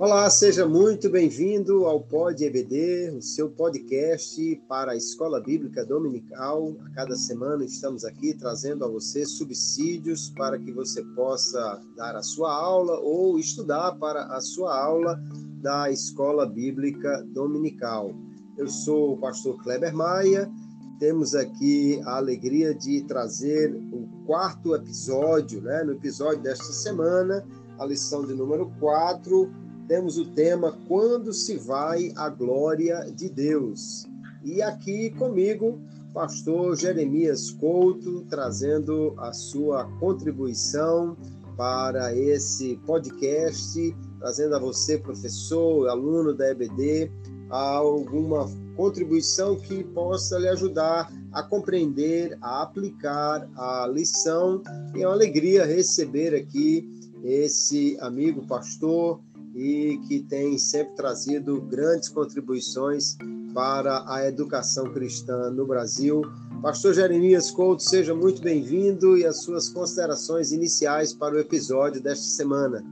Olá, seja muito bem-vindo ao Pod EBD, o seu podcast para a Escola Bíblica Dominical. A cada semana estamos aqui trazendo a você subsídios para que você possa dar a sua aula ou estudar para a sua aula da Escola Bíblica Dominical. Eu sou o pastor Kleber Maia. Temos aqui a alegria de trazer o quarto episódio, né? No episódio desta semana, a lição de número 4 temos o tema Quando se vai a glória de Deus. E aqui comigo, pastor Jeremias Couto, trazendo a sua contribuição para esse podcast, trazendo a você, professor, aluno da EBD, alguma contribuição que possa lhe ajudar a compreender, a aplicar a lição. E é uma alegria receber aqui esse amigo pastor e que tem sempre trazido grandes contribuições para a educação cristã no Brasil. Pastor Jeremias Couto, seja muito bem-vindo e as suas considerações iniciais para o episódio desta semana.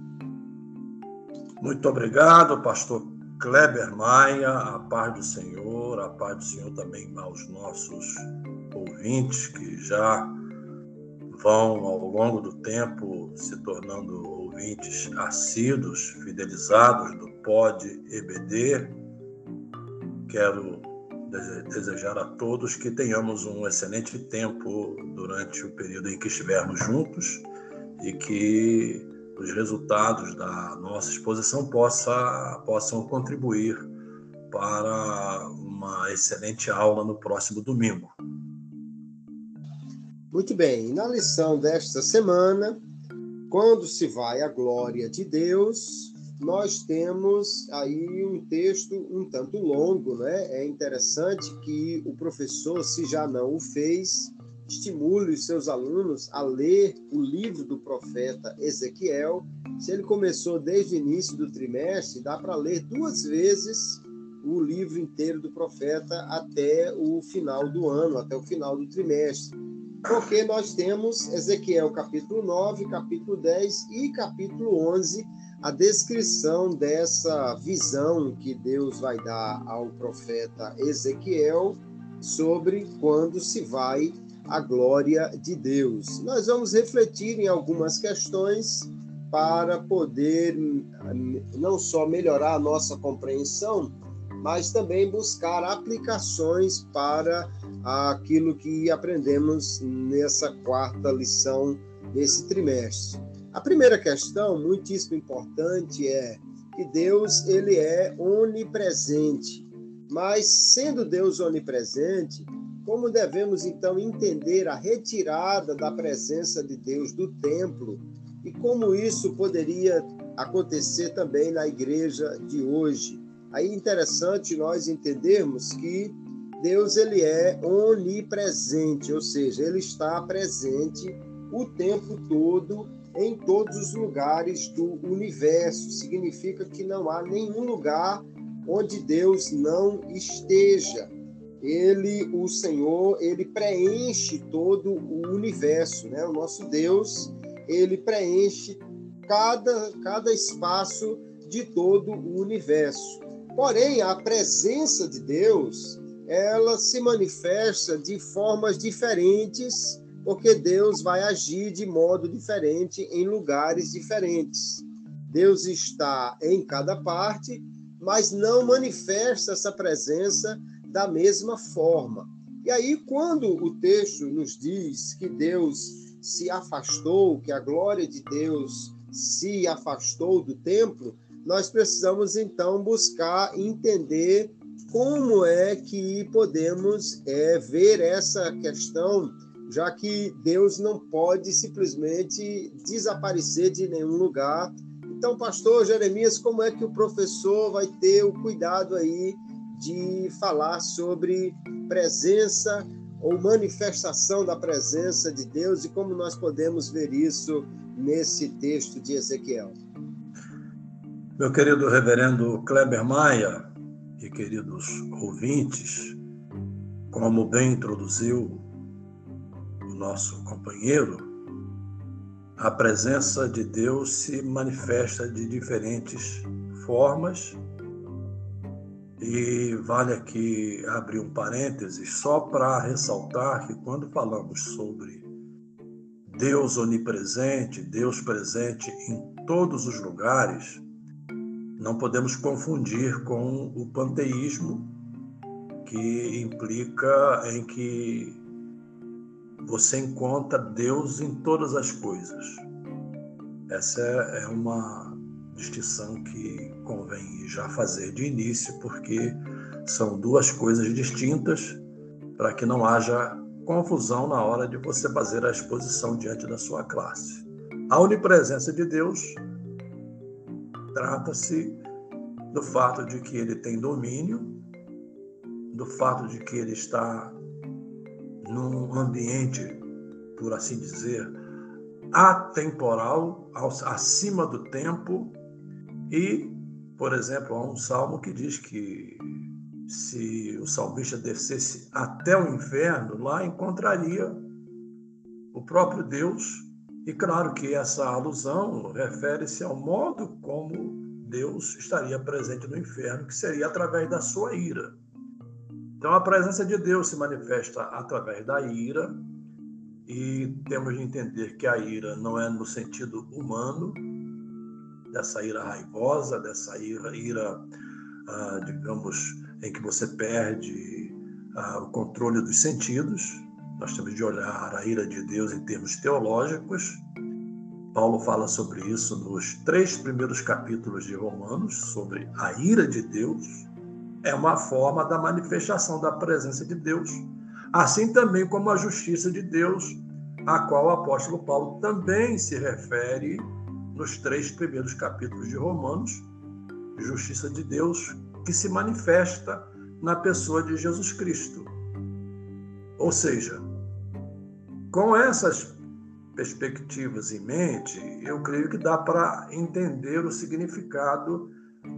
Muito obrigado, pastor Kleber Maia, a paz do Senhor, a paz do Senhor também aos nossos ouvintes que já vão ao longo do tempo se tornando ouvintes assíduos, fidelizados do Pod EBD. Quero desejar a todos que tenhamos um excelente tempo durante o período em que estivermos juntos e que os resultados da nossa exposição possa, possam contribuir para uma excelente aula no próximo domingo. Muito bem, na lição desta semana, quando se vai à glória de Deus, nós temos aí um texto um tanto longo, né? É interessante que o professor, se já não o fez, estimule os seus alunos a ler o livro do profeta Ezequiel. Se ele começou desde o início do trimestre, dá para ler duas vezes o livro inteiro do profeta até o final do ano, até o final do trimestre porque nós temos Ezequiel capítulo 9, capítulo 10 e capítulo 11, a descrição dessa visão que Deus vai dar ao profeta Ezequiel sobre quando se vai a glória de Deus. Nós vamos refletir em algumas questões para poder não só melhorar a nossa compreensão, mas também buscar aplicações para aquilo que aprendemos nessa quarta lição desse trimestre. A primeira questão, muitíssimo importante, é que Deus ele é onipresente. Mas sendo Deus onipresente, como devemos então entender a retirada da presença de Deus do templo e como isso poderia acontecer também na igreja de hoje? Aí é interessante nós entendermos que Deus ele é onipresente, ou seja, ele está presente o tempo todo em todos os lugares do universo. Significa que não há nenhum lugar onde Deus não esteja. Ele, o Senhor, ele preenche todo o universo, né? O nosso Deus, ele preenche cada cada espaço de todo o universo. Porém, a presença de Deus, ela se manifesta de formas diferentes, porque Deus vai agir de modo diferente em lugares diferentes. Deus está em cada parte, mas não manifesta essa presença da mesma forma. E aí, quando o texto nos diz que Deus se afastou, que a glória de Deus se afastou do templo, nós precisamos então buscar entender como é que podemos é, ver essa questão, já que Deus não pode simplesmente desaparecer de nenhum lugar. Então, pastor Jeremias, como é que o professor vai ter o cuidado aí de falar sobre presença ou manifestação da presença de Deus e como nós podemos ver isso nesse texto de Ezequiel? Meu querido reverendo Kleber Maia, e queridos ouvintes, como bem introduziu o nosso companheiro, a presença de Deus se manifesta de diferentes formas. E vale aqui abrir um parênteses só para ressaltar que quando falamos sobre Deus onipresente, Deus presente em todos os lugares, não podemos confundir com o panteísmo, que implica em que você encontra Deus em todas as coisas. Essa é uma distinção que convém já fazer de início, porque são duas coisas distintas para que não haja confusão na hora de você fazer a exposição diante da sua classe. A onipresença de Deus trata-se do fato de que ele tem domínio, do fato de que ele está num ambiente, por assim dizer, atemporal, acima do tempo, e, por exemplo, há um salmo que diz que se o salmista descesse até o inferno, lá encontraria o próprio Deus. E claro que essa alusão refere-se ao modo como Deus estaria presente no inferno, que seria através da sua ira. Então a presença de Deus se manifesta através da ira, e temos de entender que a ira não é no sentido humano, dessa ira raivosa, dessa ira, ira ah, digamos, em que você perde ah, o controle dos sentidos. Nós temos de olhar a ira de Deus em termos teológicos. Paulo fala sobre isso nos três primeiros capítulos de Romanos, sobre a ira de Deus. É uma forma da manifestação da presença de Deus assim também como a justiça de Deus, a qual o apóstolo Paulo também se refere nos três primeiros capítulos de Romanos, justiça de Deus que se manifesta na pessoa de Jesus Cristo. Ou seja, com essas perspectivas em mente, eu creio que dá para entender o significado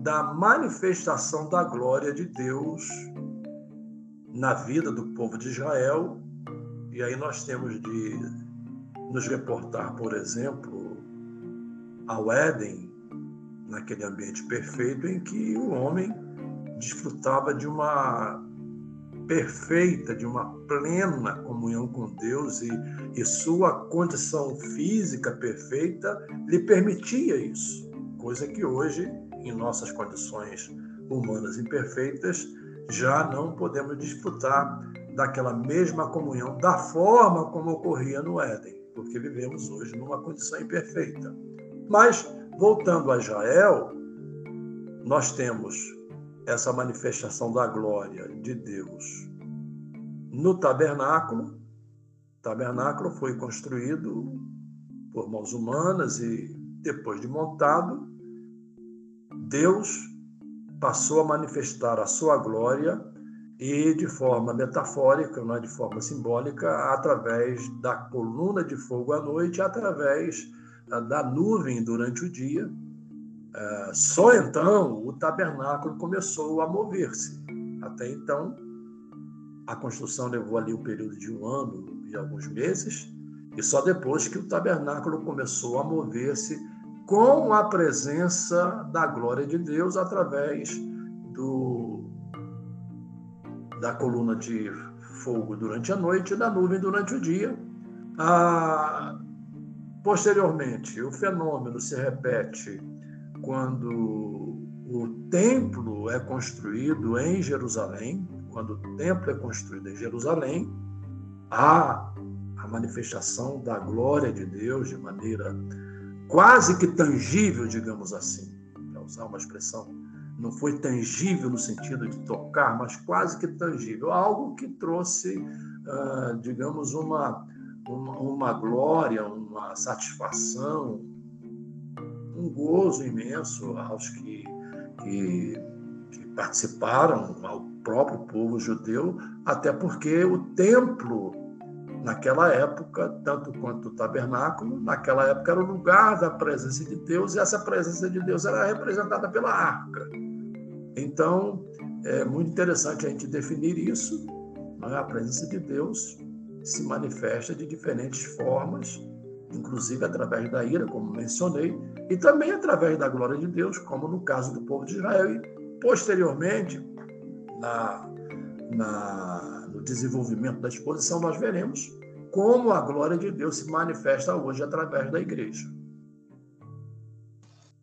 da manifestação da glória de Deus na vida do povo de Israel. E aí nós temos de nos reportar, por exemplo, ao Éden, naquele ambiente perfeito em que o homem desfrutava de uma perfeita, de uma plena comunhão com Deus e, e sua condição física perfeita lhe permitia isso, coisa que hoje, em nossas condições humanas imperfeitas, já não podemos disputar daquela mesma comunhão da forma como ocorria no Éden, porque vivemos hoje numa condição imperfeita. Mas, voltando a Israel, nós temos essa manifestação da glória de Deus no tabernáculo. O tabernáculo foi construído por mãos humanas e, depois de montado, Deus passou a manifestar a sua glória e de forma metafórica, não é de forma simbólica, através da coluna de fogo à noite, através da nuvem durante o dia. Ah, só então o tabernáculo começou a mover-se. Até então, a construção levou ali um período de um ano e alguns meses, e só depois que o tabernáculo começou a mover-se com a presença da glória de Deus através do, da coluna de fogo durante a noite e da nuvem durante o dia. Ah, posteriormente, o fenômeno se repete quando o templo é construído em Jerusalém. Quando o templo é construído em Jerusalém, há a manifestação da glória de Deus de maneira quase que tangível, digamos assim, para usar uma expressão, não foi tangível no sentido de tocar, mas quase que tangível, algo que trouxe, uh, digamos, uma, uma, uma glória, uma satisfação, um gozo imenso aos que, que, que participaram, ao próprio povo judeu, até porque o templo naquela época, tanto quanto o tabernáculo, naquela época era o lugar da presença de Deus, e essa presença de Deus era representada pela arca. Então, é muito interessante a gente definir isso. Né? A presença de Deus se manifesta de diferentes formas inclusive através da ira, como mencionei, e também através da glória de Deus, como no caso do povo de Israel. E, posteriormente, na, na, no desenvolvimento da exposição, nós veremos como a glória de Deus se manifesta hoje através da igreja.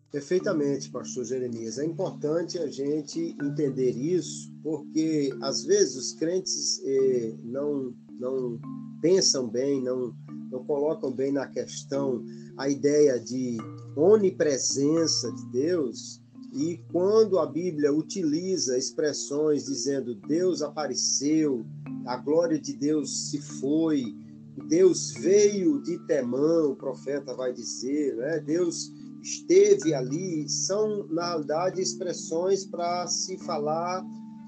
Perfeitamente, pastor Jeremias. É importante a gente entender isso, porque às vezes os crentes eh, não, não pensam bem, não, não colocam bem na questão a ideia de onipresença de Deus. E quando a Bíblia utiliza expressões dizendo Deus apareceu, a glória de Deus se foi, Deus veio de Temã, o profeta vai dizer, né? Deus esteve ali, são, na realidade, expressões para se falar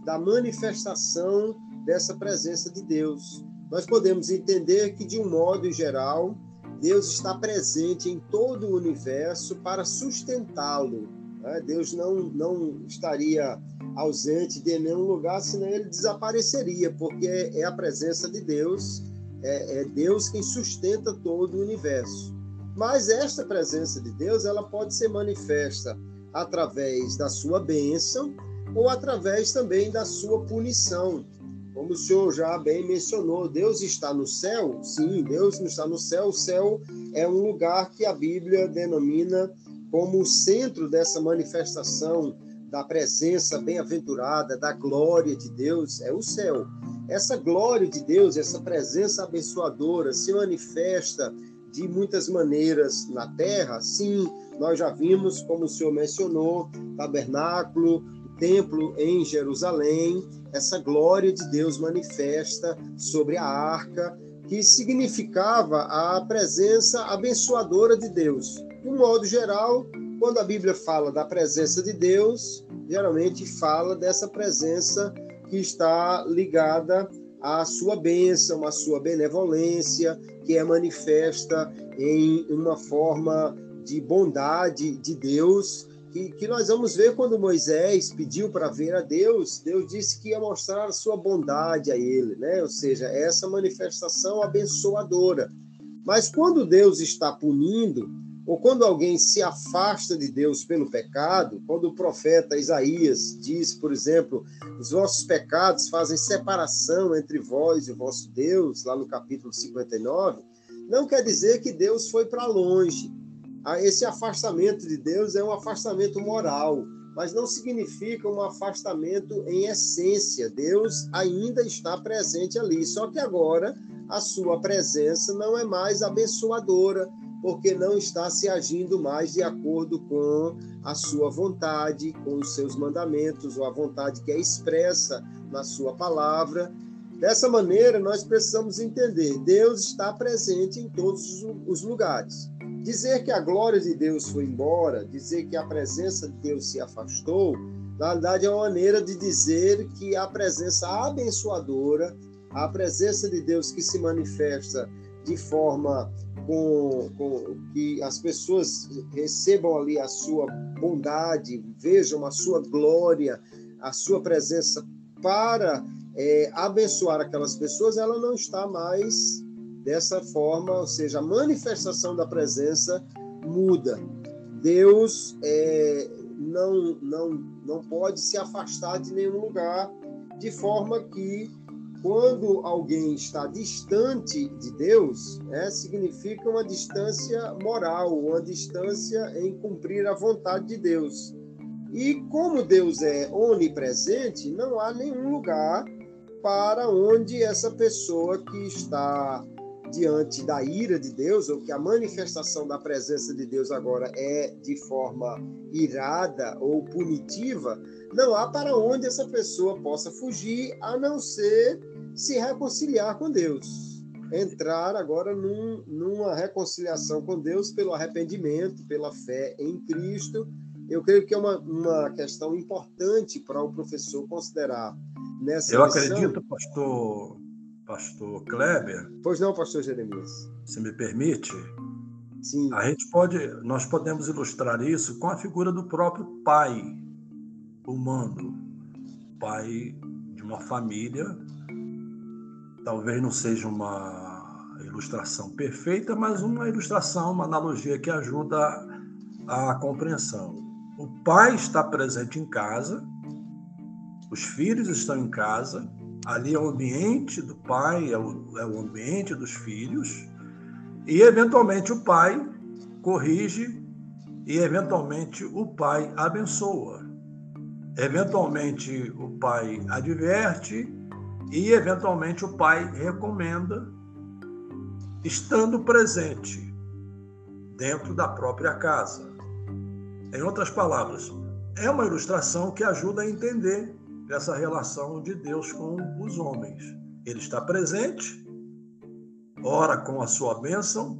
da manifestação dessa presença de Deus. Nós podemos entender que, de um modo geral, Deus está presente em todo o universo para sustentá-lo. Né? Deus não, não estaria ausente de nenhum lugar, senão ele desapareceria, porque é a presença de Deus é, é Deus quem sustenta todo o universo. Mas esta presença de Deus, ela pode ser manifesta através da sua bênção ou através também da sua punição. Como o senhor já bem mencionou, Deus está no céu? Sim, Deus não está no céu. O céu é um lugar que a Bíblia denomina como o centro dessa manifestação da presença bem-aventurada, da glória de Deus, é o céu. Essa glória de Deus, essa presença abençoadora se manifesta de muitas maneiras na terra. Sim, nós já vimos, como o senhor mencionou, tabernáculo, templo em Jerusalém, essa glória de Deus manifesta sobre a arca, que significava a presença abençoadora de Deus. De um modo geral, quando a Bíblia fala da presença de Deus, geralmente fala dessa presença que está ligada à sua bênção, à sua benevolência, que é manifesta em uma forma de bondade de Deus, que, que nós vamos ver quando Moisés pediu para ver a Deus, Deus disse que ia mostrar a sua bondade a ele, né? ou seja, essa manifestação abençoadora. Mas quando Deus está punindo, ou quando alguém se afasta de Deus pelo pecado, quando o profeta Isaías diz, por exemplo, os vossos pecados fazem separação entre vós e o vosso Deus, lá no capítulo 59, não quer dizer que Deus foi para longe. Ah, esse afastamento de Deus é um afastamento moral, mas não significa um afastamento em essência. Deus ainda está presente ali, só que agora a sua presença não é mais abençoadora, porque não está se agindo mais de acordo com a sua vontade, com os seus mandamentos, ou a vontade que é expressa na sua palavra. Dessa maneira, nós precisamos entender: Deus está presente em todos os lugares. Dizer que a glória de Deus foi embora, dizer que a presença de Deus se afastou, na verdade é uma maneira de dizer que a presença abençoadora, a presença de Deus que se manifesta de forma com, com, que as pessoas recebam ali a sua bondade, vejam a sua glória, a sua presença para é, abençoar aquelas pessoas, ela não está mais dessa forma, ou seja, a manifestação da presença muda. Deus é, não, não, não pode se afastar de nenhum lugar, de forma que quando alguém está distante de Deus, é, significa uma distância moral, uma distância em cumprir a vontade de Deus. E como Deus é onipresente, não há nenhum lugar para onde essa pessoa que está diante da ira de Deus, ou que a manifestação da presença de Deus agora é de forma irada ou punitiva, não há para onde essa pessoa possa fugir, a não ser se reconciliar com Deus. Entrar agora num, numa reconciliação com Deus pelo arrependimento, pela fé em Cristo. Eu creio que é uma, uma questão importante para o professor considerar nessa Eu lição. acredito, pastor, pastor Kleber. Pois não, pastor Jeremias. Se me permite. Sim. A gente pode, nós podemos ilustrar isso com a figura do próprio pai humano, pai de uma família talvez não seja uma ilustração perfeita, mas uma ilustração, uma analogia que ajuda a, a compreensão. O pai está presente em casa, os filhos estão em casa, ali é o ambiente do pai, é o, é o ambiente dos filhos, e eventualmente o pai corrige e eventualmente o pai abençoa. Eventualmente o pai adverte e eventualmente o pai recomenda, estando presente dentro da própria casa. Em outras palavras, é uma ilustração que ajuda a entender essa relação de Deus com os homens. Ele está presente, ora com a sua bênção,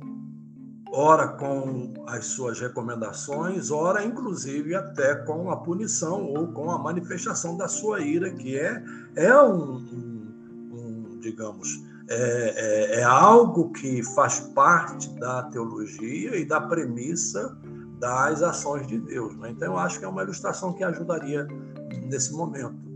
ora com as suas recomendações, ora inclusive até com a punição ou com a manifestação da sua ira, que é, é um, um, um digamos, é, é, é, algo que faz parte da teologia e da premissa das ações de Deus. Né? Então, eu acho que é uma ilustração que ajudaria nesse momento.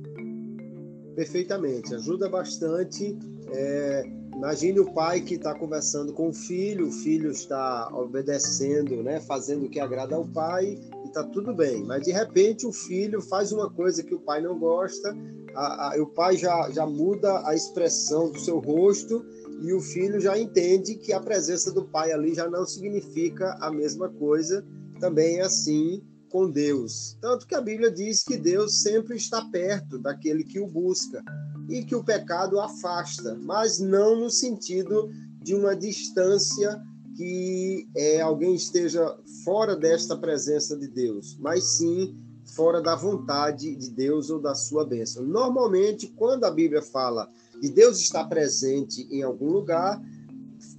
Perfeitamente, ajuda bastante. É, imagine o pai que está conversando com o filho, o filho está obedecendo, né, fazendo o que agrada ao pai e está tudo bem. Mas de repente o filho faz uma coisa que o pai não gosta, a, a, o pai já, já muda a expressão do seu rosto e o filho já entende que a presença do pai ali já não significa a mesma coisa. Também é assim com Deus. Tanto que a Bíblia diz que Deus sempre está perto daquele que o busca e que o pecado afasta, mas não no sentido de uma distância que é, alguém esteja fora desta presença de Deus, mas sim fora da vontade de Deus ou da sua bênção. Normalmente, quando a Bíblia fala de Deus estar presente em algum lugar,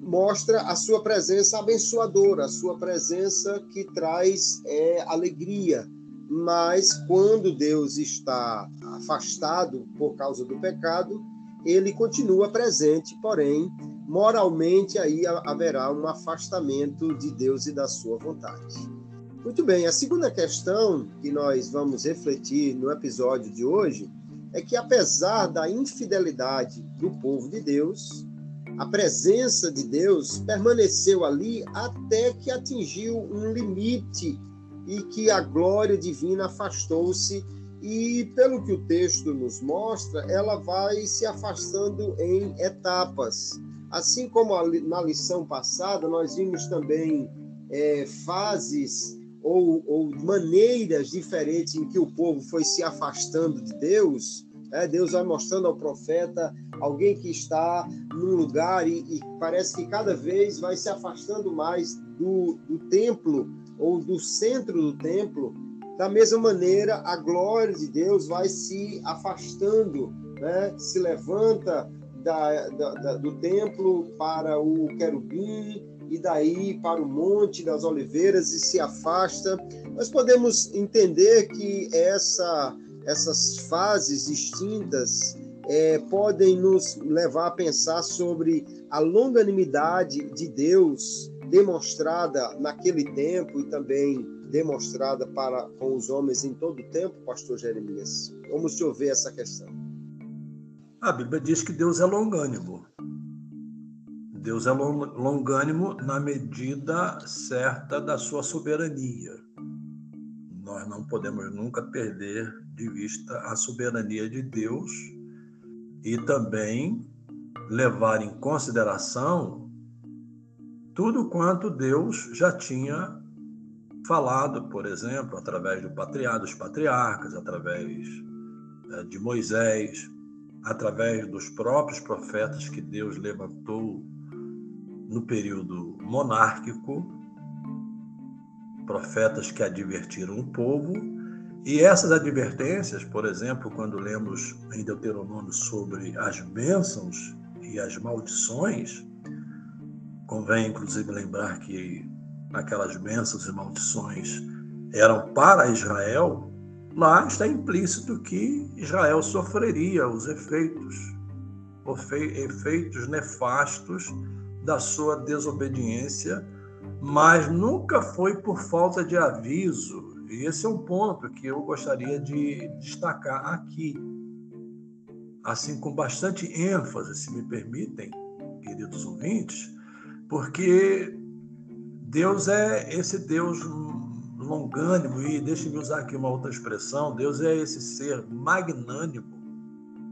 mostra a sua presença abençoadora, a sua presença que traz é, alegria. Mas quando Deus está afastado por causa do pecado, ele continua presente, porém, moralmente aí haverá um afastamento de Deus e da sua vontade. Muito bem, a segunda questão que nós vamos refletir no episódio de hoje é que, apesar da infidelidade do povo de Deus, a presença de Deus permaneceu ali até que atingiu um limite e que a glória divina afastou-se. E, pelo que o texto nos mostra, ela vai se afastando em etapas. Assim como na lição passada, nós vimos também é, fases ou, ou maneiras diferentes em que o povo foi se afastando de Deus é, Deus vai mostrando ao profeta alguém que está num lugar e, e parece que cada vez vai se afastando mais do, do templo ou do centro do templo. Da mesma maneira, a glória de Deus vai se afastando, né? se levanta da, da, da, do templo para o querubim e daí para o monte das oliveiras e se afasta. Nós podemos entender que essa essas fases distintas é, podem nos levar a pensar sobre a longanimidade de Deus demonstrada naquele tempo e também demonstrada para com os homens em todo o tempo, pastor Jeremias. Vamos te ouvir essa questão. A Bíblia diz que Deus é longânimo. Deus é longânimo na medida certa da sua soberania. Nós não podemos nunca perder de vista a soberania de Deus e também levar em consideração tudo quanto Deus já tinha falado, por exemplo, através do patriarca, dos patriarcas, através eh, de Moisés, através dos próprios profetas que Deus levantou no período monárquico, profetas que advertiram o povo e essas advertências, por exemplo, quando lemos em Deuteronômio sobre as bênçãos e as maldições, convém inclusive lembrar que aquelas bênçãos e maldições eram para Israel, lá está implícito que Israel sofreria os efeitos, efeitos nefastos da sua desobediência, mas nunca foi por falta de aviso e esse é um ponto que eu gostaria de destacar aqui, assim com bastante ênfase, se me permitem, queridos ouvintes, porque Deus é esse Deus longânimo, e deixe-me usar aqui uma outra expressão: Deus é esse ser magnânimo.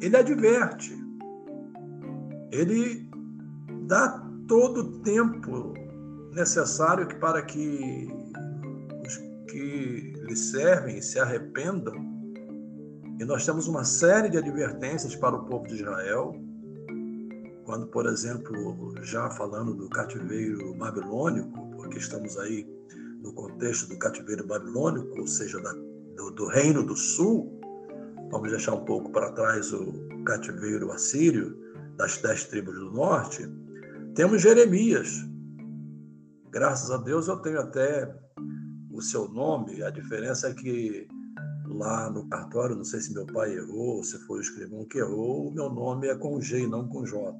Ele adverte, ele dá todo o tempo necessário para que que lhe servem se arrependam. E nós temos uma série de advertências para o povo de Israel, quando, por exemplo, já falando do cativeiro babilônico, porque estamos aí no contexto do cativeiro babilônico, ou seja, da, do, do, Reino do Sul, vamos deixar um pouco para trás o cativeiro assírio das dez tribos do norte, temos Jeremias. Graças a Deus eu tenho até seu nome, a diferença é que lá no cartório, não sei se meu pai errou, se foi o escrivão que errou, o meu nome é com G e não com J.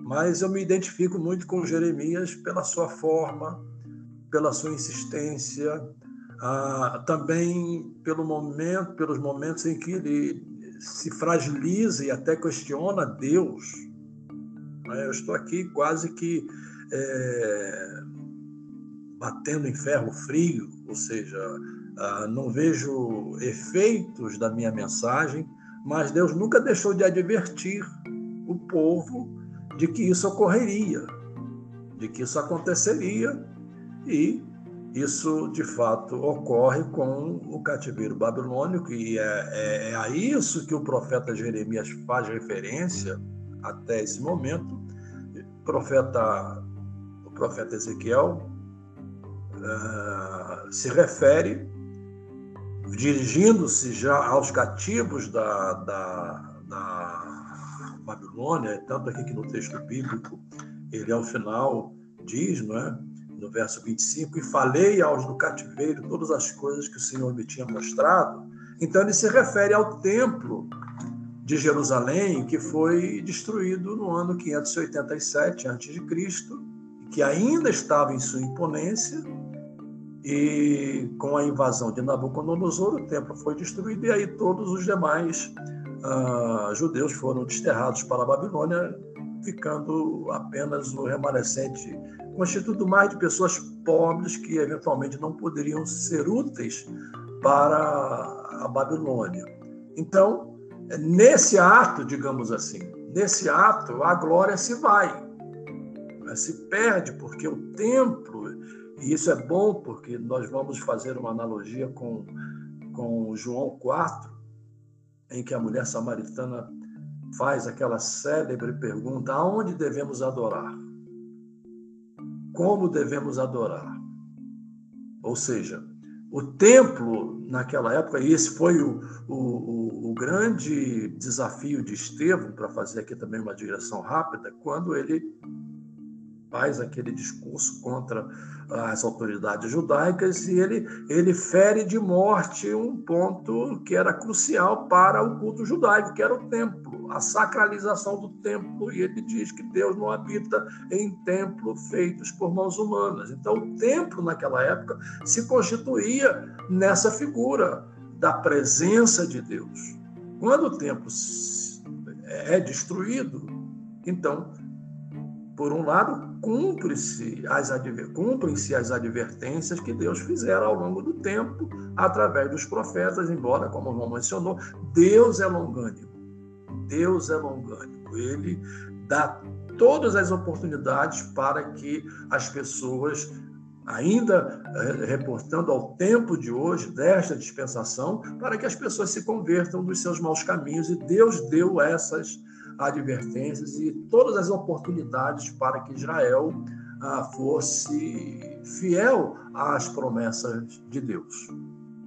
Mas eu me identifico muito com Jeremias pela sua forma, pela sua insistência, ah, também pelo momento, pelos momentos em que ele se fragiliza e até questiona Deus. Eu estou aqui quase que é, batendo em ferro frio, ou seja, ah, não vejo efeitos da minha mensagem, mas Deus nunca deixou de advertir o povo de que isso ocorreria, de que isso aconteceria e isso, de fato, ocorre com o cativeiro babilônico, e é, é, é, a isso que o profeta Jeremias faz referência até esse momento. Profeta, o profeta Ezequiel uh, se refere, dirigindo-se já aos cativos da, da, da Babilônia, tanto aqui que no texto bíblico ele, ao final, diz, não é? no verso 25, e falei aos do cativeiro todas as coisas que o Senhor me tinha mostrado. Então ele se refere ao templo de Jerusalém, que foi destruído no ano 587 a.C., que ainda estava em sua imponência, e com a invasão de Nabucodonosor, o templo foi destruído, e aí todos os demais uh, judeus foram desterrados para a Babilônia, ficando apenas o remanescente constituído mais de pessoas pobres que eventualmente não poderiam ser úteis para a Babilônia. Então, nesse ato, digamos assim, nesse ato, a glória se vai, se perde, porque o templo, e isso é bom porque nós vamos fazer uma analogia com, com João 4, em que a mulher samaritana faz aquela célebre pergunta: aonde devemos adorar? como devemos adorar. Ou seja, o templo naquela época, e esse foi o, o, o grande desafio de Estevão, para fazer aqui também uma digressão rápida, quando ele faz aquele discurso contra as autoridades judaicas e ele, ele fere de morte um ponto que era crucial para o culto judaico, que era o templo, a sacralização do templo. E ele diz que Deus não habita em templo feitos por mãos humanas. Então, o templo, naquela época, se constituía nessa figura da presença de Deus. Quando o templo é destruído, então por um lado, cumpre-se as, cumprem-se as advertências que Deus fizera ao longo do tempo, através dos profetas, embora, como o irmão mencionou, Deus é longânimo. Deus é longânimo. Ele dá todas as oportunidades para que as pessoas, ainda eh, reportando ao tempo de hoje, desta dispensação, para que as pessoas se convertam dos seus maus caminhos. E Deus deu essas advertências e todas as oportunidades para que Israel ah, fosse fiel às promessas de Deus.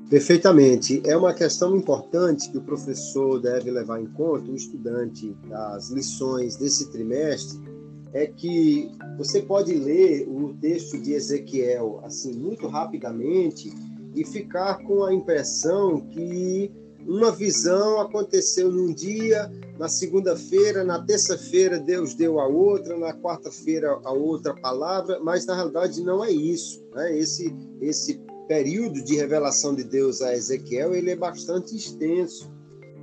Perfeitamente. É uma questão importante que o professor deve levar em conta, o estudante das lições desse trimestre, é que você pode ler o texto de Ezequiel assim muito rapidamente e ficar com a impressão que uma visão aconteceu num dia, na segunda-feira, na terça-feira Deus deu a outra, na quarta-feira a outra palavra, mas na realidade não é isso. Né? Esse, esse período de revelação de Deus a Ezequiel ele é bastante extenso.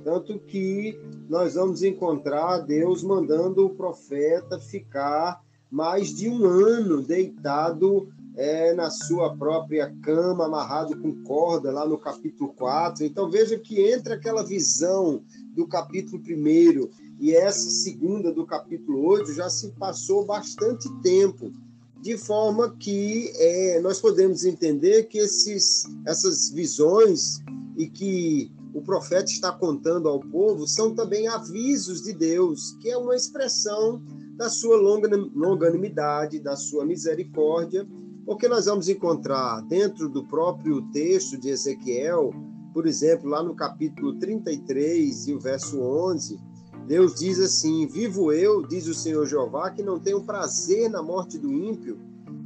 Tanto que nós vamos encontrar Deus mandando o profeta ficar mais de um ano deitado é, na sua própria cama, amarrado com corda, lá no capítulo 4. Então veja que entre aquela visão do capítulo 1 e essa segunda do capítulo 8 já se passou bastante tempo, de forma que é, nós podemos entender que esses, essas visões e que o profeta está contando ao povo são também avisos de Deus, que é uma expressão da sua longanimidade, da sua misericórdia, porque nós vamos encontrar dentro do próprio texto de Ezequiel, por exemplo, lá no capítulo 33 e o verso 11, Deus diz assim: Vivo eu, diz o Senhor Jeová, que não tenho prazer na morte do ímpio,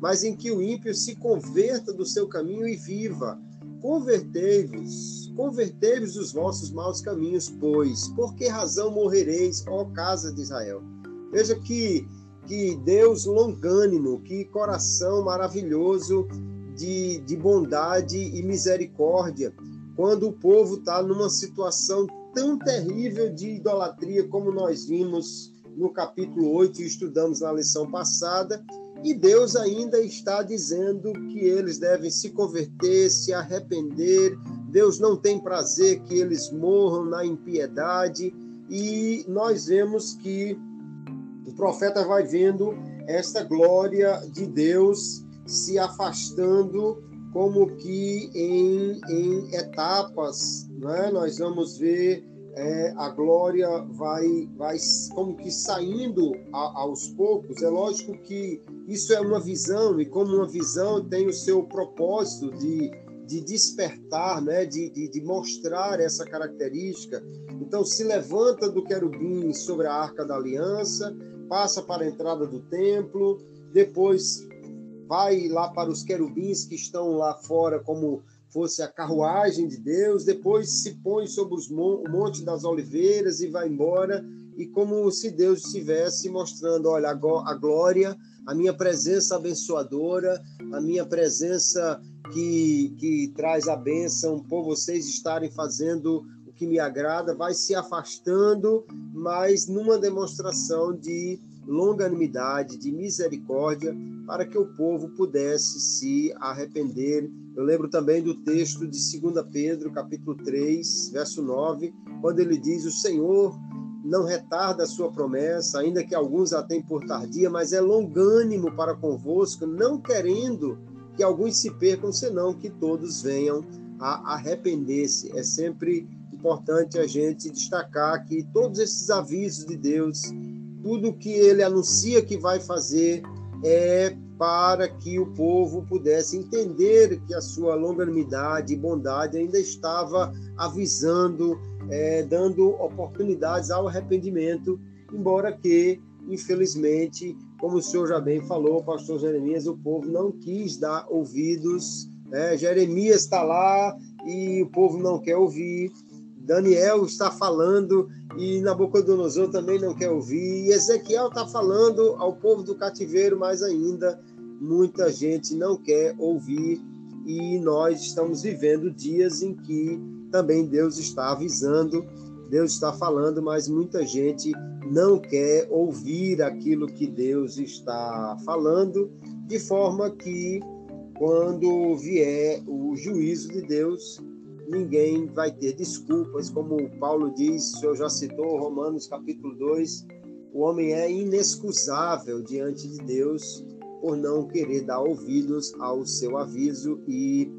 mas em que o ímpio se converta do seu caminho e viva. Convertei-vos, convertei-vos dos vossos maus caminhos, pois, por que razão morrereis, ó casa de Israel? Veja que, que Deus longânimo, que coração maravilhoso de, de bondade e misericórdia, quando o povo está numa situação tão terrível de idolatria como nós vimos no capítulo 8 e estudamos na lição passada, e Deus ainda está dizendo que eles devem se converter, se arrepender. Deus não tem prazer que eles morram na impiedade. E nós vemos que profeta vai vendo esta glória de Deus se afastando como que em, em etapas, né? nós vamos ver é, a glória vai, vai como que saindo a, aos poucos. É lógico que isso é uma visão, e como uma visão tem o seu propósito de, de despertar, né? de, de, de mostrar essa característica. Então, se levanta do querubim sobre a arca da aliança, passa para a entrada do templo, depois vai lá para os querubins que estão lá fora como fosse a carruagem de Deus, depois se põe sobre os mon o Monte das Oliveiras e vai embora, e como se Deus estivesse mostrando: olha, a glória, a minha presença abençoadora, a minha presença que, que traz a bênção por vocês estarem fazendo que me agrada, vai se afastando, mas numa demonstração de longanimidade, de misericórdia, para que o povo pudesse se arrepender. Eu lembro também do texto de 2 Pedro, capítulo 3, verso 9, quando ele diz: O Senhor não retarda a sua promessa, ainda que alguns a tenham por tardia, mas é longânimo para convosco, não querendo que alguns se percam, senão que todos venham a arrepender-se. É sempre importante a gente destacar que todos esses avisos de Deus tudo que ele anuncia que vai fazer é para que o povo pudesse entender que a sua longanimidade e bondade ainda estava avisando, é, dando oportunidades ao arrependimento, embora que, infelizmente, como o senhor já bem falou, pastor Jeremias, o povo não quis dar ouvidos. Né? Jeremias está lá e o povo não quer ouvir. Daniel está falando e Nabucodonosor também não quer ouvir. E Ezequiel está falando ao povo do cativeiro, mas ainda muita gente não quer ouvir. E nós estamos vivendo dias em que também Deus está avisando, Deus está falando, mas muita gente não quer ouvir aquilo que Deus está falando, de forma que quando vier o juízo de Deus, ninguém vai ter desculpas, como Paulo diz, o senhor já citou Romanos capítulo 2, o homem é inexcusável diante de Deus por não querer dar ouvidos ao seu aviso e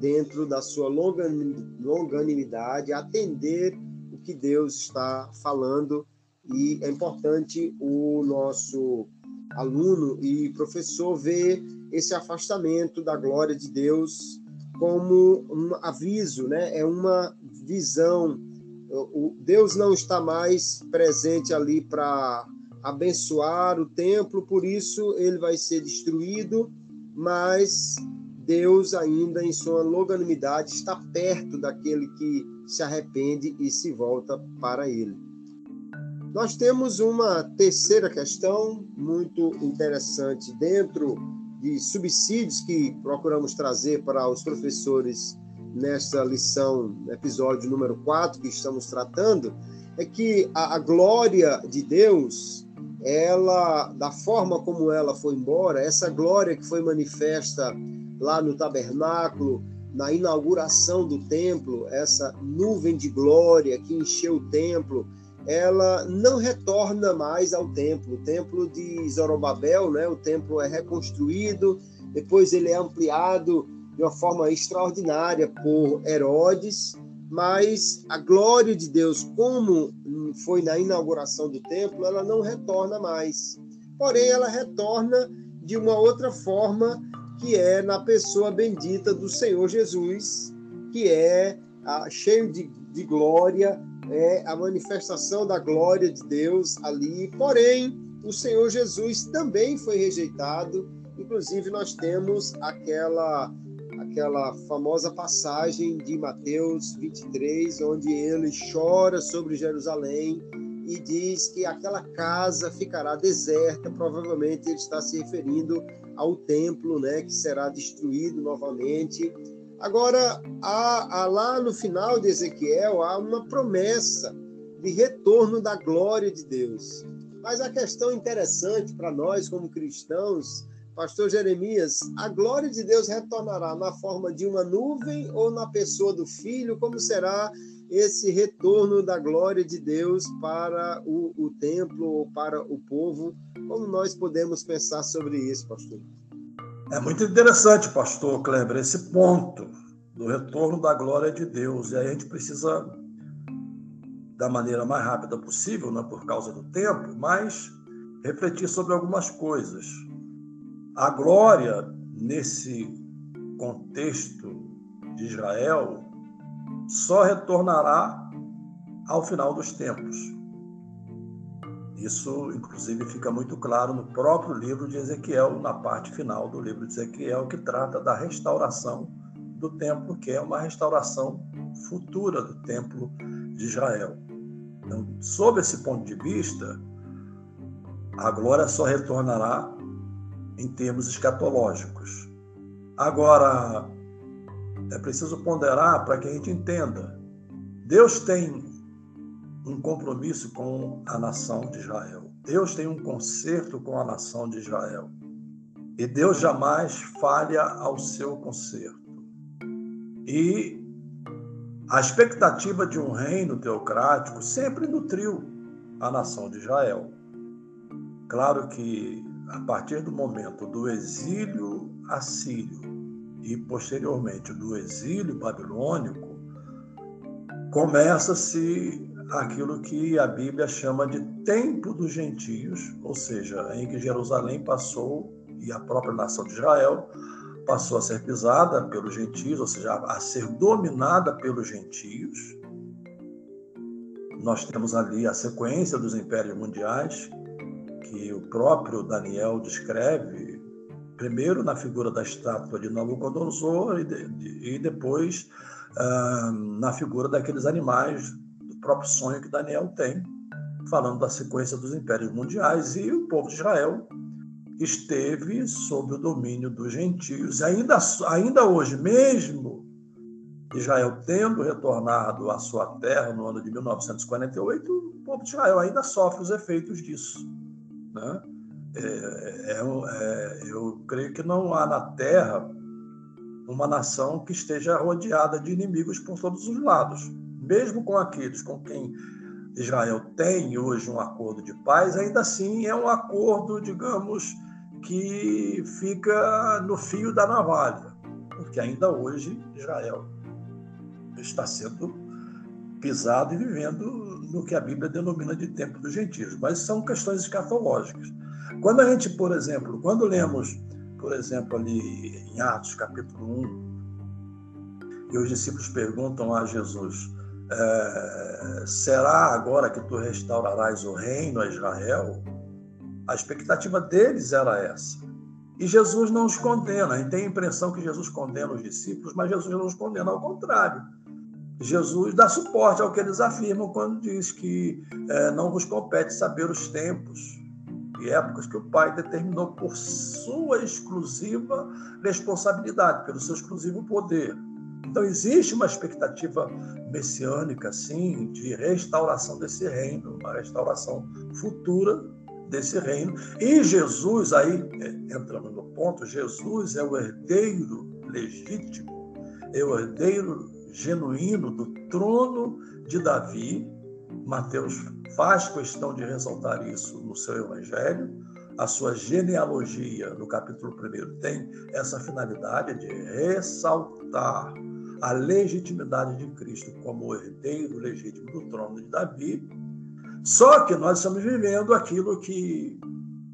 dentro da sua longanimidade atender o que Deus está falando. E é importante o nosso aluno e professor ver esse afastamento da glória de Deus como um aviso, né? é uma visão. O Deus não está mais presente ali para abençoar o templo, por isso ele vai ser destruído, mas Deus ainda em sua longanimidade está perto daquele que se arrepende e se volta para ele. Nós temos uma terceira questão muito interessante dentro de subsídios que procuramos trazer para os professores nesta lição, episódio número 4 que estamos tratando, é que a, a glória de Deus, ela, da forma como ela foi embora, essa glória que foi manifesta lá no tabernáculo, na inauguração do templo, essa nuvem de glória que encheu o templo, ela não retorna mais ao templo. O templo de Zorobabel, né? o templo é reconstruído, depois ele é ampliado de uma forma extraordinária por Herodes, mas a glória de Deus, como foi na inauguração do templo, ela não retorna mais. Porém, ela retorna de uma outra forma, que é na pessoa bendita do Senhor Jesus, que é ah, cheio de, de glória, é a manifestação da glória de Deus ali. Porém, o Senhor Jesus também foi rejeitado. Inclusive, nós temos aquela aquela famosa passagem de Mateus 23, onde ele chora sobre Jerusalém e diz que aquela casa ficará deserta. Provavelmente ele está se referindo ao templo, né, que será destruído novamente. Agora, há, há lá no final de Ezequiel há uma promessa de retorno da glória de Deus. Mas a questão interessante para nós como cristãos Pastor Jeremias, a glória de Deus retornará na forma de uma nuvem ou na pessoa do Filho? Como será esse retorno da glória de Deus para o, o templo ou para o povo? Como nós podemos pensar sobre isso, pastor? É muito interessante, pastor Kleber, esse ponto do retorno da glória de Deus. E aí a gente precisa, da maneira mais rápida possível, não é por causa do tempo, mas refletir sobre algumas coisas. A glória, nesse contexto de Israel, só retornará ao final dos tempos. Isso, inclusive, fica muito claro no próprio livro de Ezequiel, na parte final do livro de Ezequiel, que trata da restauração do templo, que é uma restauração futura do templo de Israel. Então, sob esse ponto de vista, a glória só retornará em termos escatológicos. Agora, é preciso ponderar para que a gente entenda. Deus tem um compromisso com a nação de Israel. Deus tem um conserto com a nação de Israel. E Deus jamais falha ao seu conserto. E a expectativa de um reino teocrático sempre nutriu a nação de Israel. Claro que a partir do momento do exílio assírio e posteriormente do exílio babilônico, começa-se aquilo que a Bíblia chama de tempo dos gentios, ou seja, em que Jerusalém passou e a própria nação de Israel passou a ser pisada pelos gentios, ou seja, a ser dominada pelos gentios. Nós temos ali a sequência dos impérios mundiais, que o próprio Daniel descreve, primeiro na figura da estátua de Nabucodonosor e, de, e depois ah, na figura daqueles animais próprio sonho que Daniel tem, falando da sequência dos impérios mundiais e o povo de Israel esteve sob o domínio dos gentios. Ainda, ainda hoje, mesmo Israel tendo retornado à sua terra no ano de 1948, o povo de Israel ainda sofre os efeitos disso. Né? É, é, é, eu creio que não há na Terra uma nação que esteja rodeada de inimigos por todos os lados. Mesmo com aqueles com quem Israel tem hoje um acordo de paz, ainda assim é um acordo, digamos, que fica no fio da navalha, porque ainda hoje Israel está sendo pisado e vivendo no que a Bíblia denomina de tempo dos gentios, mas são questões escatológicas. Quando a gente, por exemplo, quando lemos, por exemplo, ali em Atos capítulo 1, e os discípulos perguntam a Jesus: é, será agora que tu restaurarás o reino a Israel? A expectativa deles era essa. E Jesus não os condena. A gente tem a impressão que Jesus condena os discípulos, mas Jesus não os condena, ao contrário. Jesus dá suporte ao que eles afirmam quando diz que é, não vos compete saber os tempos e épocas que o Pai determinou por sua exclusiva responsabilidade, pelo seu exclusivo poder. Então, existe uma expectativa messiânica, sim, de restauração desse reino, uma restauração futura desse reino. E Jesus, aí, é, entrando no ponto, Jesus é o herdeiro legítimo, é o herdeiro genuíno do trono de Davi. Mateus faz questão de ressaltar isso no seu evangelho. A sua genealogia, no capítulo 1, tem essa finalidade de ressaltar a legitimidade de Cristo como herdeiro legítimo do trono de Davi. Só que nós estamos vivendo aquilo que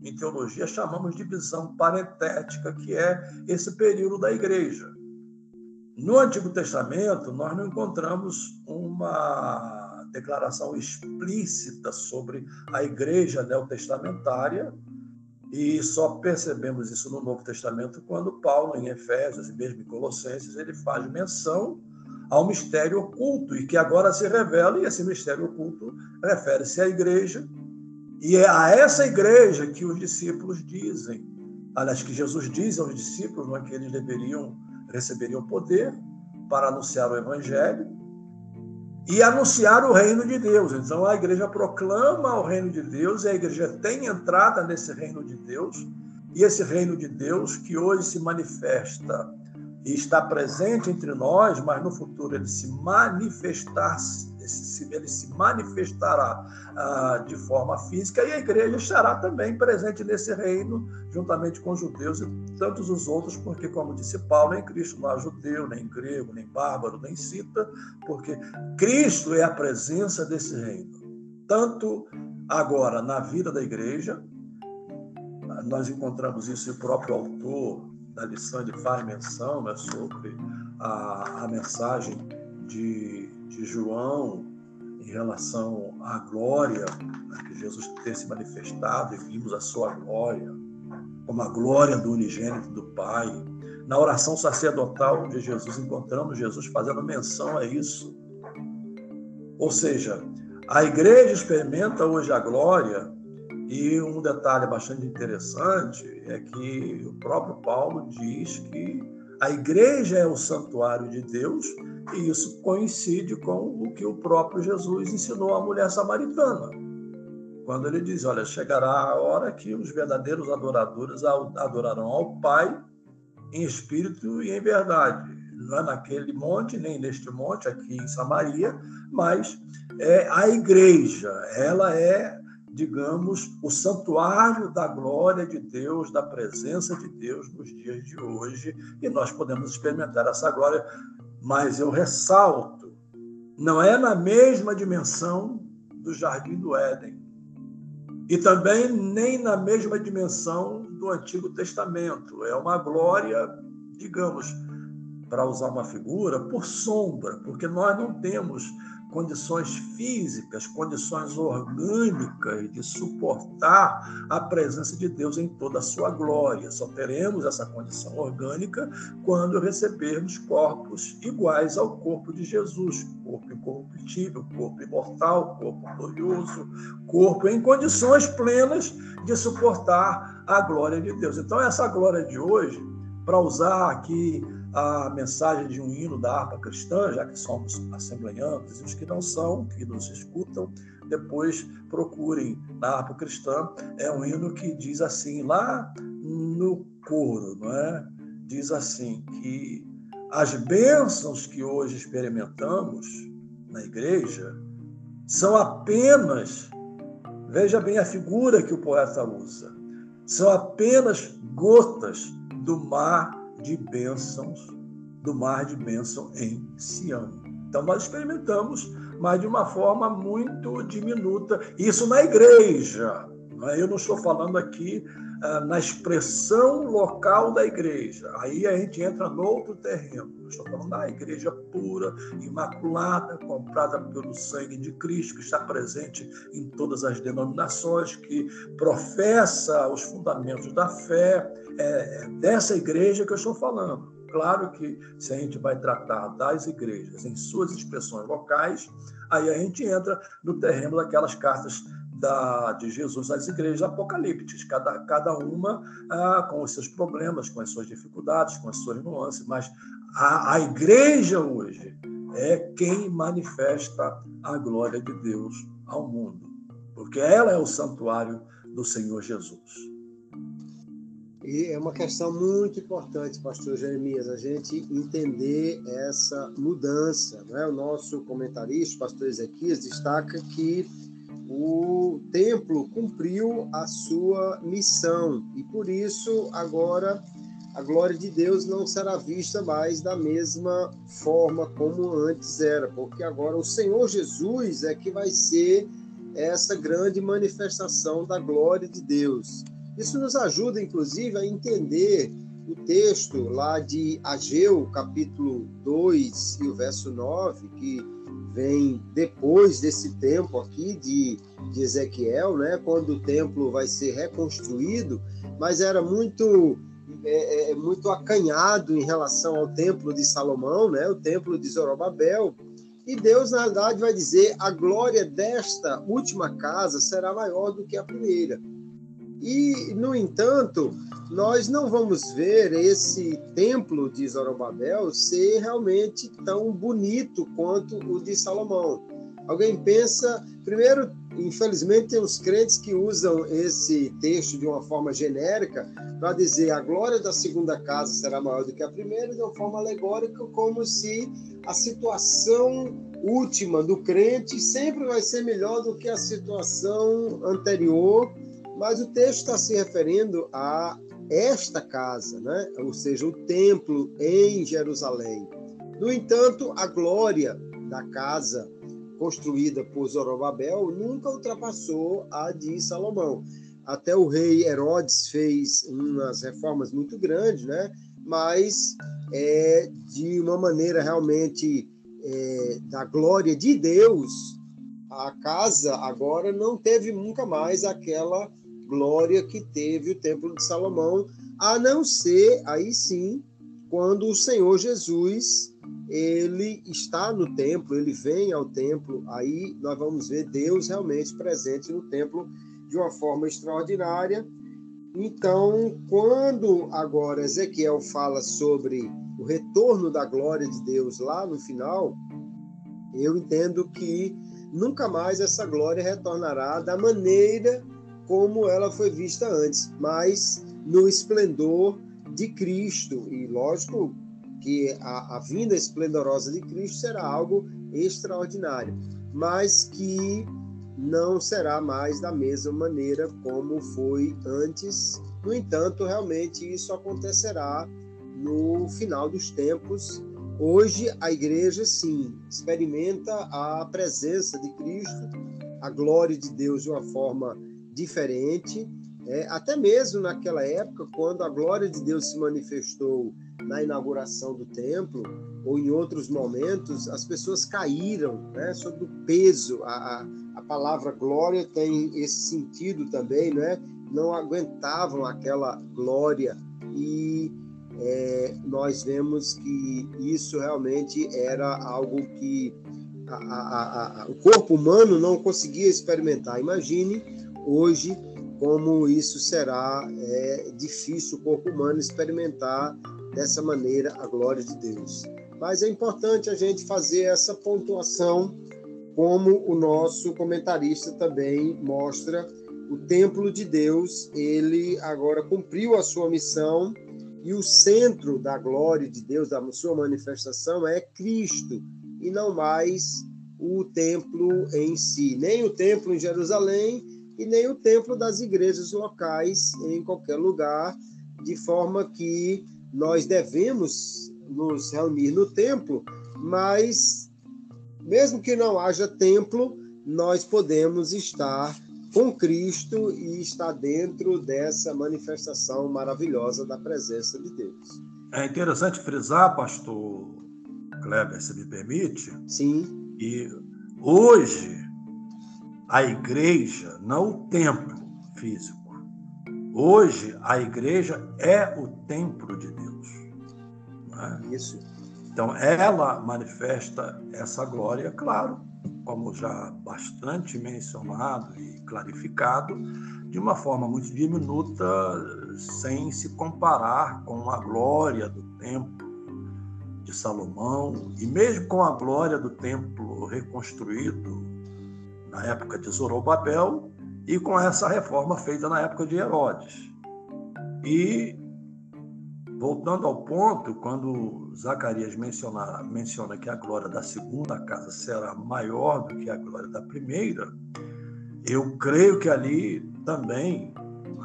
em teologia chamamos de visão parentética, que é esse período da igreja. No Antigo Testamento, nós não encontramos uma declaração explícita sobre a igreja neotestamentária, e só percebemos isso no Novo Testamento quando Paulo, em Efésios e mesmo em Colossenses, ele faz menção ao mistério oculto e que agora se revela, e esse mistério oculto refere-se à igreja, e é a essa igreja que os discípulos dizem, aliás, que Jesus diz aos discípulos não é, que eles deveriam receberiam poder para anunciar o evangelho e anunciar o reino de Deus. Então a igreja proclama o reino de Deus e a igreja tem entrada nesse reino de Deus. E esse reino de Deus que hoje se manifesta e está presente entre nós, mas no futuro ele se manifestar, ele se manifestará ah, de forma física e a igreja estará também presente nesse reino, juntamente com os judeus e tantos os outros, porque, como disse Paulo, em Cristo não há judeu, nem grego, nem bárbaro, nem cita, porque Cristo é a presença desse reino. Tanto agora na vida da igreja, nós encontramos isso o próprio autor da ele faz menção né, sobre a, a mensagem de, de João em relação à glória, né, que Jesus ter se manifestado e vimos a sua glória, como a glória do unigênito do Pai. Na oração sacerdotal de Jesus, encontramos Jesus fazendo menção a isso. Ou seja, a igreja experimenta hoje a glória e um detalhe bastante interessante é que o próprio Paulo diz que a igreja é o santuário de Deus, e isso coincide com o que o próprio Jesus ensinou à mulher samaritana. Quando ele diz: Olha, chegará a hora que os verdadeiros adoradores adorarão ao Pai em espírito e em verdade. Não é naquele monte, nem neste monte, aqui em Samaria, mas é a igreja. Ela é digamos, o santuário da glória de Deus, da presença de Deus nos dias de hoje, e nós podemos experimentar essa glória, mas eu ressalto, não é na mesma dimensão do jardim do Éden, e também nem na mesma dimensão do Antigo Testamento. É uma glória, digamos, para usar uma figura, por sombra, porque nós não temos condições físicas, condições orgânicas de suportar a presença de Deus em toda a sua glória. Só teremos essa condição orgânica quando recebermos corpos iguais ao corpo de Jesus, corpo incorruptível, corpo imortal, corpo glorioso, corpo em condições plenas de suportar a glória de Deus. Então essa glória de hoje, para usar aqui a mensagem de um hino da harpa cristã, já que somos assembleantes, e os que não são, que nos escutam, depois procurem na harpa cristã. É um hino que diz assim, lá no coro, não é? Diz assim, que as bênçãos que hoje experimentamos na igreja são apenas, veja bem a figura que o poeta usa, são apenas gotas do mar de bênçãos, do mar de bênção em Sião. Então, nós experimentamos, mas de uma forma muito diminuta. Isso na igreja. É? Eu não estou falando aqui na expressão local da igreja. Aí a gente entra no outro terreno. estou falando da igreja pura, imaculada, comprada pelo sangue de Cristo, que está presente em todas as denominações, que professa os fundamentos da fé. É, é dessa igreja que eu estou falando. Claro que se a gente vai tratar das igrejas em suas expressões locais, aí a gente entra no terreno daquelas cartas da, de Jesus às igrejas apocalípticas, cada, cada uma ah, com os seus problemas, com as suas dificuldades, com as suas nuances, mas a, a igreja hoje é quem manifesta a glória de Deus ao mundo, porque ela é o santuário do Senhor Jesus. E é uma questão muito importante, pastor Jeremias, a gente entender essa mudança. Né? O nosso comentarista, pastor Ezequias, destaca que o templo cumpriu a sua missão e por isso agora a glória de Deus não será vista mais da mesma forma como antes era, porque agora o Senhor Jesus é que vai ser essa grande manifestação da glória de Deus. Isso nos ajuda, inclusive, a entender o texto lá de Ageu, capítulo 2 e o verso 9, que vem depois desse tempo aqui de, de Ezequiel, né, quando o templo vai ser reconstruído, mas era muito é, é, muito acanhado em relação ao templo de Salomão, né, o templo de Zorobabel, e Deus, na verdade, vai dizer: a glória desta última casa será maior do que a primeira. E, no entanto, nós não vamos ver esse templo de Zorobabel ser realmente tão bonito quanto o de Salomão. Alguém pensa, primeiro, infelizmente, tem os crentes que usam esse texto de uma forma genérica para dizer a glória da segunda casa será maior do que a primeira, de uma forma alegórica, como se a situação última do crente sempre vai ser melhor do que a situação anterior mas o texto está se referindo a esta casa, né? ou seja, o templo em Jerusalém. No entanto, a glória da casa construída por Zorobabel nunca ultrapassou a de Salomão. Até o rei Herodes fez umas reformas muito grandes, né? mas é, de uma maneira realmente é, da glória de Deus, a casa agora não teve nunca mais aquela glória que teve o Templo de Salomão, a não ser, aí sim, quando o Senhor Jesus ele está no templo, ele vem ao templo, aí nós vamos ver Deus realmente presente no templo de uma forma extraordinária. Então, quando agora Ezequiel fala sobre o retorno da glória de Deus lá no final, eu entendo que nunca mais essa glória retornará da maneira como ela foi vista antes, mas no esplendor de Cristo. E lógico que a, a vinda esplendorosa de Cristo será algo extraordinário, mas que não será mais da mesma maneira como foi antes. No entanto, realmente isso acontecerá no final dos tempos. Hoje, a igreja, sim, experimenta a presença de Cristo, a glória de Deus de uma forma diferente, é, até mesmo naquela época, quando a glória de Deus se manifestou na inauguração do templo, ou em outros momentos, as pessoas caíram né, sob o peso. A, a palavra glória tem esse sentido também, né? não aguentavam aquela glória. E é, nós vemos que isso realmente era algo que a, a, o corpo humano não conseguia experimentar. Imagine Hoje, como isso será é difícil o corpo humano experimentar dessa maneira a glória de Deus. Mas é importante a gente fazer essa pontuação, como o nosso comentarista também mostra. O templo de Deus, ele agora cumpriu a sua missão e o centro da glória de Deus, da sua manifestação, é Cristo e não mais o templo em si, nem o templo em Jerusalém e nem o templo das igrejas locais em qualquer lugar, de forma que nós devemos nos reunir no templo, mas mesmo que não haja templo, nós podemos estar com Cristo e estar dentro dessa manifestação maravilhosa da presença de Deus. É interessante frisar, pastor Kleber, se me permite. Sim. E hoje a igreja, não o templo físico. Hoje, a igreja é o templo de Deus. É? Isso. Então, ela manifesta essa glória, claro, como já bastante mencionado e clarificado, de uma forma muito diminuta, sem se comparar com a glória do templo de Salomão e mesmo com a glória do templo reconstruído na época de Zorobabel e com essa reforma feita na época de Herodes. E voltando ao ponto, quando Zacarias menciona, menciona que a glória da segunda casa será maior do que a glória da primeira, eu creio que ali também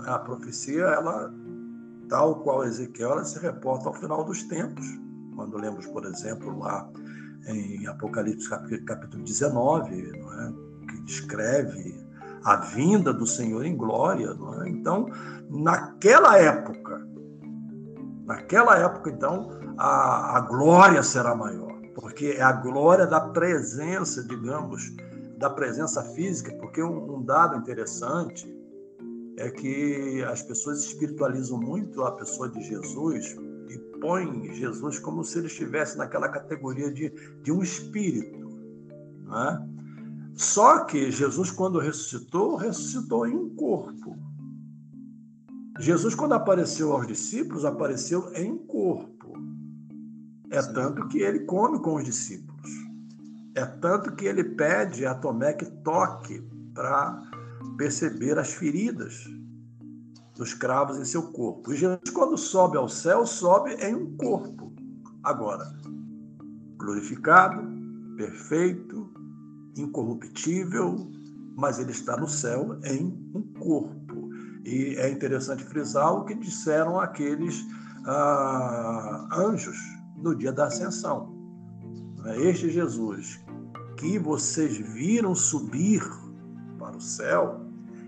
a profecia, ela, tal qual Ezequiel, ela se reporta ao final dos tempos. Quando lemos, por exemplo, lá em Apocalipse capítulo 19, é? Descreve a vinda do Senhor em glória. É? Então, naquela época, naquela época, então, a, a glória será maior, porque é a glória da presença, digamos, da presença física, porque um, um dado interessante é que as pessoas espiritualizam muito a pessoa de Jesus e põem Jesus como se ele estivesse naquela categoria de, de um espírito. Né? Só que Jesus, quando ressuscitou, ressuscitou em um corpo. Jesus, quando apareceu aos discípulos, apareceu em corpo. É tanto que ele come com os discípulos. É tanto que ele pede a Tomé que toque para perceber as feridas dos cravos em seu corpo. E Jesus, quando sobe ao céu, sobe em um corpo. Agora, glorificado, perfeito, incorruptível, mas ele está no céu em um corpo. E é interessante frisar o que disseram aqueles ah, anjos no dia da ascensão. Este Jesus que vocês viram subir para o céu,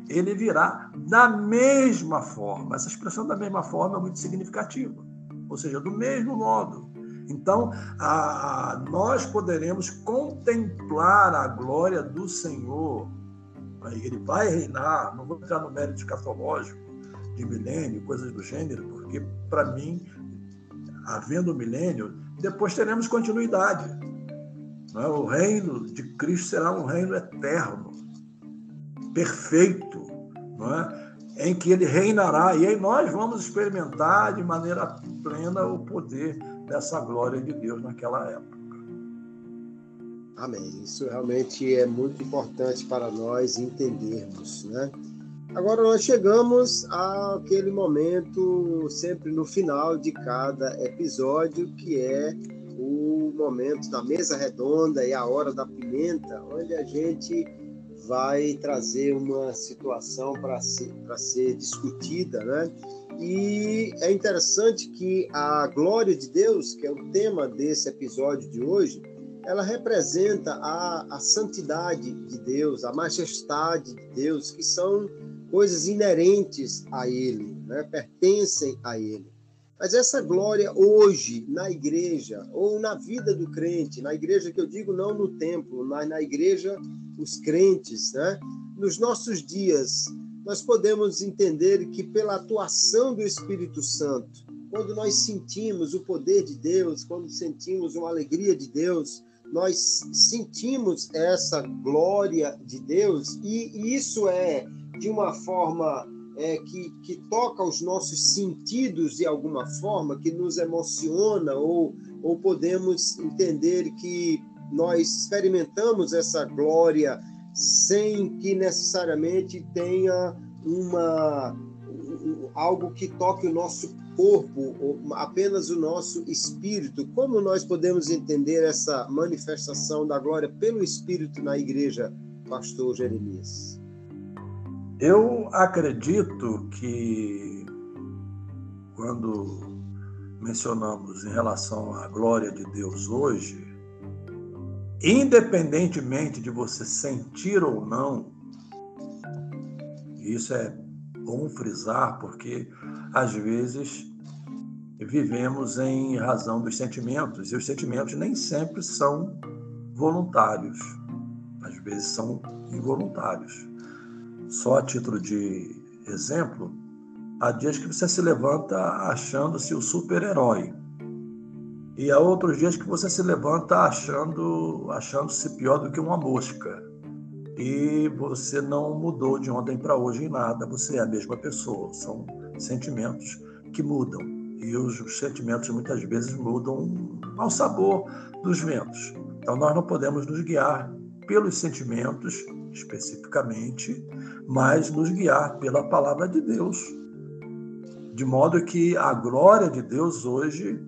ele virá da mesma forma. Essa expressão da mesma forma é muito significativa, ou seja, do mesmo modo. Então, a, nós poderemos contemplar a glória do Senhor. Ele vai reinar, não vou entrar no mérito escatológico de milênio, coisas do gênero, porque, para mim, havendo milênio, depois teremos continuidade. É? O reino de Cristo será um reino eterno perfeito, é? em que ele reinará. E aí nós vamos experimentar de maneira plena o poder dessa glória de Deus naquela época. Amém. Isso realmente é muito importante para nós entendermos, né? Agora nós chegamos àquele momento sempre no final de cada episódio, que é o momento da mesa redonda e a hora da pimenta, onde a gente vai trazer uma situação para ser, ser discutida, né? E é interessante que a glória de Deus, que é o tema desse episódio de hoje, ela representa a, a santidade de Deus, a majestade de Deus, que são coisas inerentes a Ele, né? pertencem a Ele. Mas essa glória hoje na igreja ou na vida do crente, na igreja que eu digo não no templo, mas na igreja os crentes, né? Nos nossos dias, nós podemos entender que pela atuação do Espírito Santo, quando nós sentimos o poder de Deus, quando sentimos uma alegria de Deus, nós sentimos essa glória de Deus e isso é de uma forma é, que, que toca os nossos sentidos de alguma forma, que nos emociona, ou, ou podemos entender que nós experimentamos essa glória sem que necessariamente tenha uma algo que toque o nosso corpo, apenas o nosso espírito. Como nós podemos entender essa manifestação da glória pelo espírito na igreja, pastor Jeremias? Eu acredito que quando mencionamos em relação à glória de Deus hoje, independentemente de você sentir ou não, isso é bom frisar, porque às vezes vivemos em razão dos sentimentos, e os sentimentos nem sempre são voluntários, às vezes são involuntários. Só a título de exemplo, há dias que você se levanta achando-se o super-herói. E há outros dias que você se levanta achando achando-se pior do que uma mosca. E você não mudou de ontem para hoje em nada, você é a mesma pessoa. São sentimentos que mudam. E os, os sentimentos muitas vezes mudam ao sabor dos ventos. Então nós não podemos nos guiar pelos sentimentos especificamente, mas nos guiar pela palavra de Deus. De modo que a glória de Deus hoje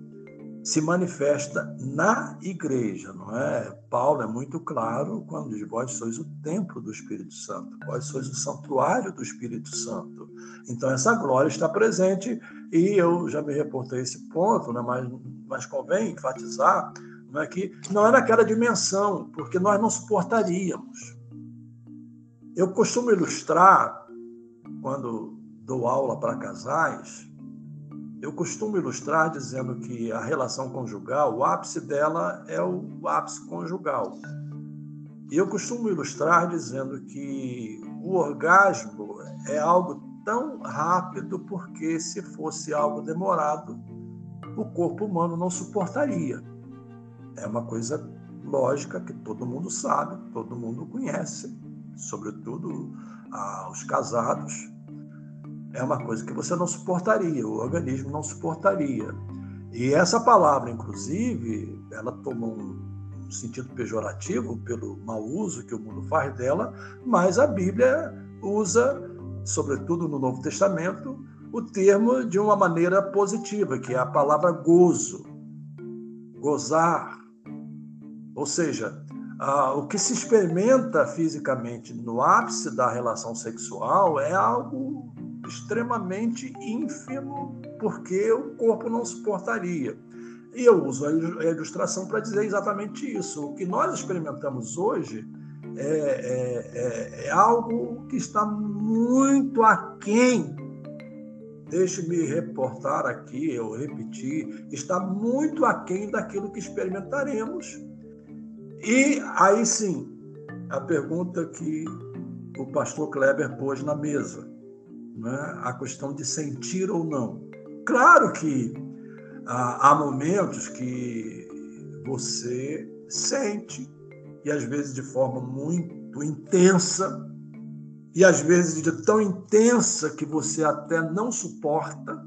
se manifesta na igreja, não é? Paulo é muito claro quando diz: Vós sois o templo do Espírito Santo, vós sois o santuário do Espírito Santo. Então, essa glória está presente e eu já me reportei esse ponto, né? mas, mas convém enfatizar não é que não é naquela dimensão, porque nós não suportaríamos. Eu costumo ilustrar, quando dou aula para casais, eu costumo ilustrar dizendo que a relação conjugal, o ápice dela é o ápice conjugal. E eu costumo ilustrar dizendo que o orgasmo é algo tão rápido porque se fosse algo demorado, o corpo humano não suportaria. É uma coisa lógica que todo mundo sabe, todo mundo conhece, sobretudo ah, os casados é uma coisa que você não suportaria, o organismo não suportaria. E essa palavra, inclusive, ela tomou um sentido pejorativo pelo mau uso que o mundo faz dela, mas a Bíblia usa, sobretudo no Novo Testamento, o termo de uma maneira positiva, que é a palavra gozo, gozar. Ou seja, o que se experimenta fisicamente no ápice da relação sexual é algo extremamente ínfimo, porque o corpo não suportaria. E eu uso a ilustração para dizer exatamente isso. O que nós experimentamos hoje é, é, é, é algo que está muito aquém. Deixe-me reportar aqui, eu repetir, está muito aquém daquilo que experimentaremos. E aí sim, a pergunta que o pastor Kleber pôs na mesa né, a questão de sentir ou não. Claro que ah, há momentos que você sente, e às vezes de forma muito intensa, e às vezes de tão intensa que você até não suporta.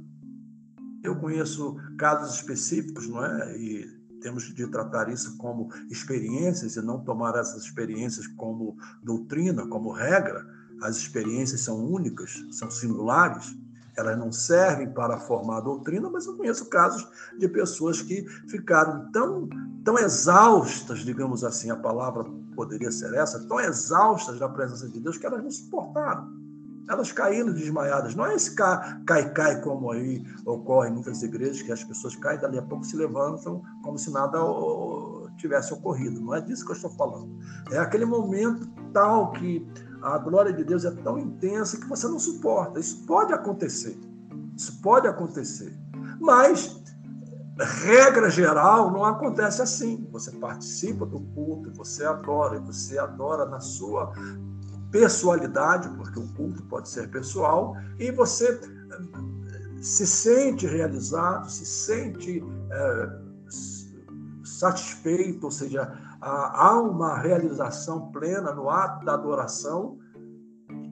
Eu conheço casos específicos, não é? E temos de tratar isso como experiências e não tomar essas experiências como doutrina, como regra as experiências são únicas, são singulares, elas não servem para formar doutrina, mas eu conheço casos de pessoas que ficaram tão, tão exaustas, digamos assim, a palavra poderia ser essa, tão exaustas da presença de Deus que elas não suportaram. Elas caíram desmaiadas. Não é esse cai-cai como aí ocorre em muitas igrejas, que as pessoas caem, dali a pouco se levantam como se nada tivesse ocorrido. Não é disso que eu estou falando. É aquele momento tal que a glória de Deus é tão intensa que você não suporta. Isso pode acontecer. Isso pode acontecer. Mas, regra geral, não acontece assim. Você participa do culto, você adora, você adora na sua pessoalidade, porque o culto pode ser pessoal, e você eh, se sente realizado, se sente é, satisfeito, ou seja, há uma realização plena no ato da adoração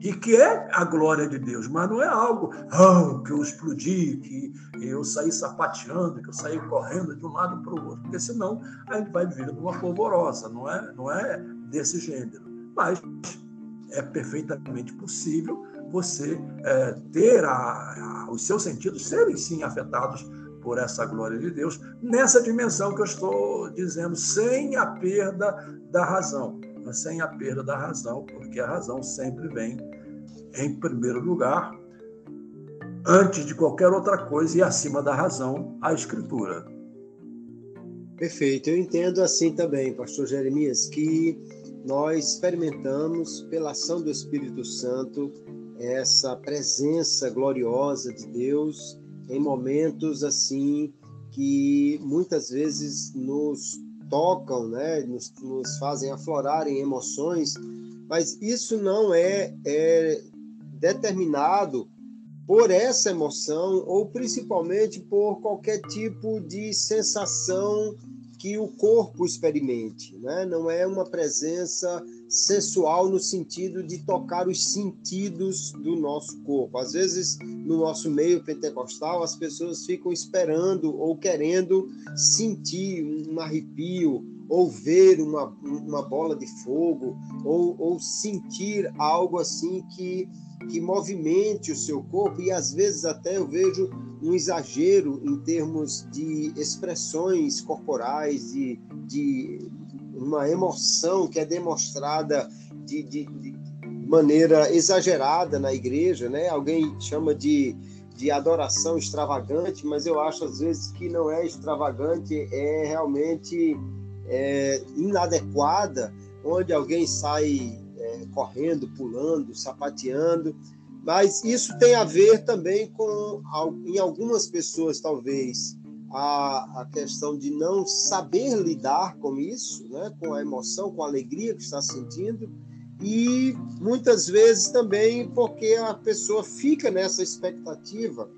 e que é a glória de Deus, mas não é algo oh, que eu explodi, que eu saí sapateando, que eu saí correndo de um lado para o outro, porque senão a gente vai viver numa polvorosa, não é, não é desse gênero. Mas é perfeitamente possível você é, ter a, a, os seus sentidos serem sim afetados por essa glória de Deus, nessa dimensão que eu estou dizendo, sem a perda da razão. Mas sem a perda da razão, porque a razão sempre vem em primeiro lugar, antes de qualquer outra coisa e acima da razão, a Escritura. Perfeito, eu entendo assim também, Pastor Jeremias, que nós experimentamos, pela ação do Espírito Santo, essa presença gloriosa de Deus em momentos assim que muitas vezes nos tocam, né, nos, nos fazem aflorar em emoções, mas isso não é, é determinado por essa emoção ou principalmente por qualquer tipo de sensação que o corpo experimente, né? Não é uma presença sensual no sentido de tocar os sentidos do nosso corpo. Às vezes, no nosso meio pentecostal, as pessoas ficam esperando ou querendo sentir um arrepio, ou ver uma, uma bola de fogo, ou, ou sentir algo assim que, que movimente o seu corpo, e às vezes até eu vejo um exagero em termos de expressões corporais, de, de uma emoção que é demonstrada de, de, de maneira exagerada na igreja, né? Alguém chama de, de adoração extravagante, mas eu acho às vezes que não é extravagante, é realmente é, inadequada, onde alguém sai correndo, pulando, sapateando. Mas isso tem a ver também com, em algumas pessoas, talvez, a, a questão de não saber lidar com isso, né? com a emoção, com a alegria que está sentindo, e muitas vezes também porque a pessoa fica nessa expectativa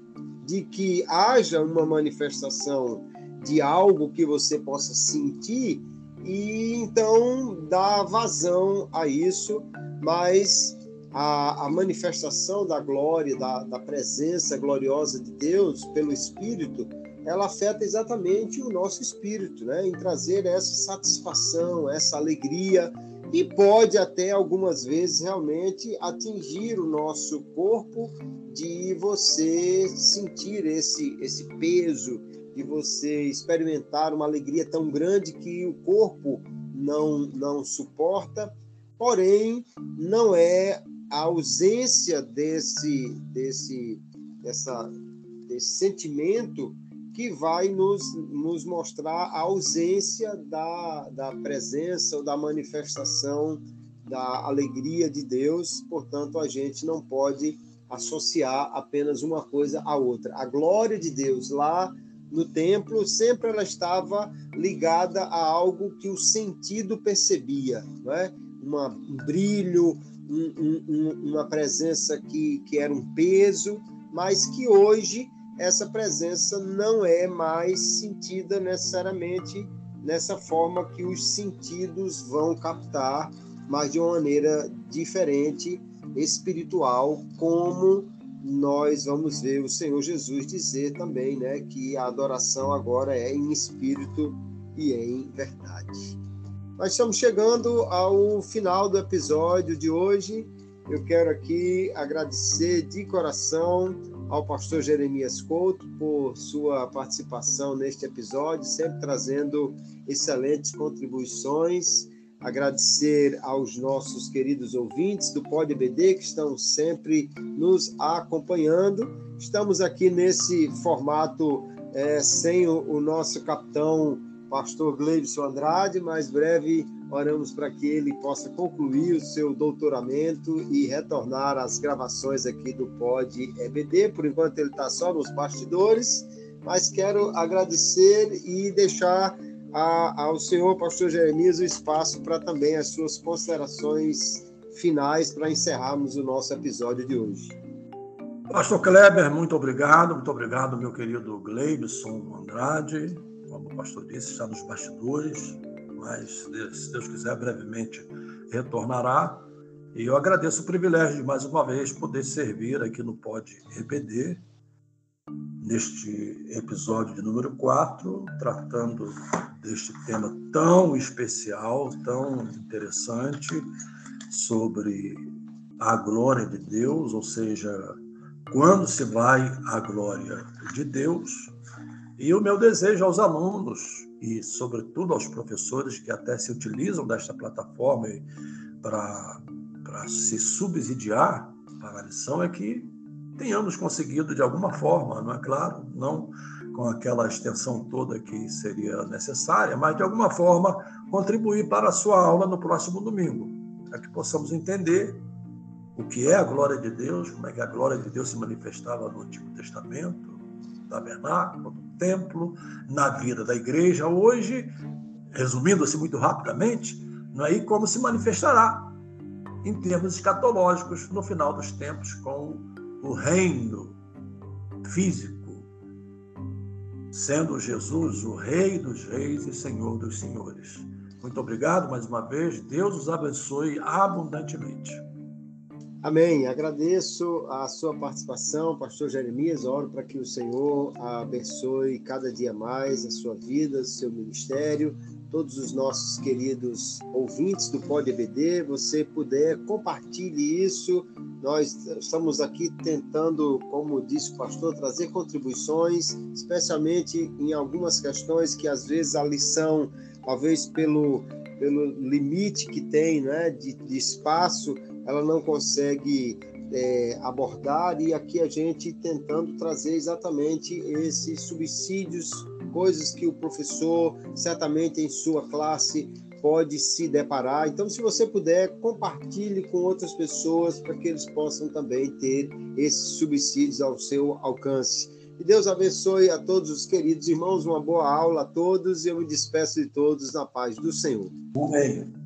de que haja uma manifestação de algo que você possa sentir e então dá vazão a isso, mas a, a manifestação da glória, da, da presença gloriosa de Deus pelo Espírito, ela afeta exatamente o nosso espírito, né? em trazer essa satisfação, essa alegria, e pode até algumas vezes realmente atingir o nosso corpo de você sentir esse, esse peso, de você experimentar uma alegria tão grande que o corpo não, não suporta, porém, não é a ausência desse, desse, dessa, desse sentimento que vai nos, nos mostrar a ausência da, da presença ou da manifestação da alegria de Deus, portanto, a gente não pode associar apenas uma coisa à outra. A glória de Deus lá no templo, sempre ela estava ligada a algo que o sentido percebia, não é? Uma, um brilho, um, um, uma presença que, que era um peso, mas que hoje essa presença não é mais sentida necessariamente nessa forma que os sentidos vão captar, mas de uma maneira diferente, espiritual, como nós vamos ver o Senhor Jesus dizer também, né, que a adoração agora é em espírito e em verdade. Nós estamos chegando ao final do episódio de hoje. Eu quero aqui agradecer de coração ao pastor Jeremias Couto por sua participação neste episódio, sempre trazendo excelentes contribuições agradecer aos nossos queridos ouvintes do Pod BD que estão sempre nos acompanhando. Estamos aqui nesse formato é, sem o, o, nosso capitão, pastor Gleibson Andrade, mas breve oramos para que ele possa concluir o seu doutoramento e retornar às gravações aqui do Pod EBD. Por enquanto ele está só nos bastidores, mas quero agradecer e deixar a, ao senhor pastor Jeremias o espaço para também as suas considerações finais para encerrarmos o nosso episódio de hoje. Pastor Kleber, muito obrigado, muito obrigado, meu querido Gleibson Andrade. Como o pastor disse, está nos bastidores, mas se Deus quiser, brevemente retornará. E eu agradeço o privilégio de mais uma vez poder servir aqui no Pod EPD, neste episódio de número 4, tratando deste tema tão especial, tão interessante, sobre a glória de Deus, ou seja, quando se vai à glória de Deus. E o meu desejo aos alunos e, sobretudo, aos professores que até se utilizam desta plataforma para, se subsidiar para a lição é que tenhamos conseguido de alguma forma, não é claro, não com aquela extensão toda que seria necessária, mas de alguma forma contribuir para a sua aula no próximo domingo, para que possamos entender o que é a glória de Deus, como é que a glória de Deus se manifestava no Antigo Testamento, no tabernáculo, no templo, na vida da igreja hoje, resumindo assim muito rapidamente, não é? e como se manifestará em termos escatológicos no final dos tempos com o reino físico, sendo Jesus o Rei dos Reis e Senhor dos Senhores. Muito obrigado mais uma vez. Deus os abençoe abundantemente. Amém. Agradeço a sua participação, pastor Jeremias. Oro para que o Senhor abençoe cada dia mais a sua vida, o seu ministério, todos os nossos queridos ouvintes do Pod EBD. Você puder, compartilhe isso. Nós estamos aqui tentando, como disse o pastor, trazer contribuições, especialmente em algumas questões que às vezes a lição, talvez pelo pelo limite que tem né, de, de espaço, ela não consegue é, abordar, e aqui a gente tentando trazer exatamente esses subsídios, coisas que o professor, certamente em sua classe, pode se deparar. Então, se você puder, compartilhe com outras pessoas para que eles possam também ter esses subsídios ao seu alcance. E Deus abençoe a todos os queridos irmãos, uma boa aula a todos e eu me despeço de todos na paz do Senhor. Amém.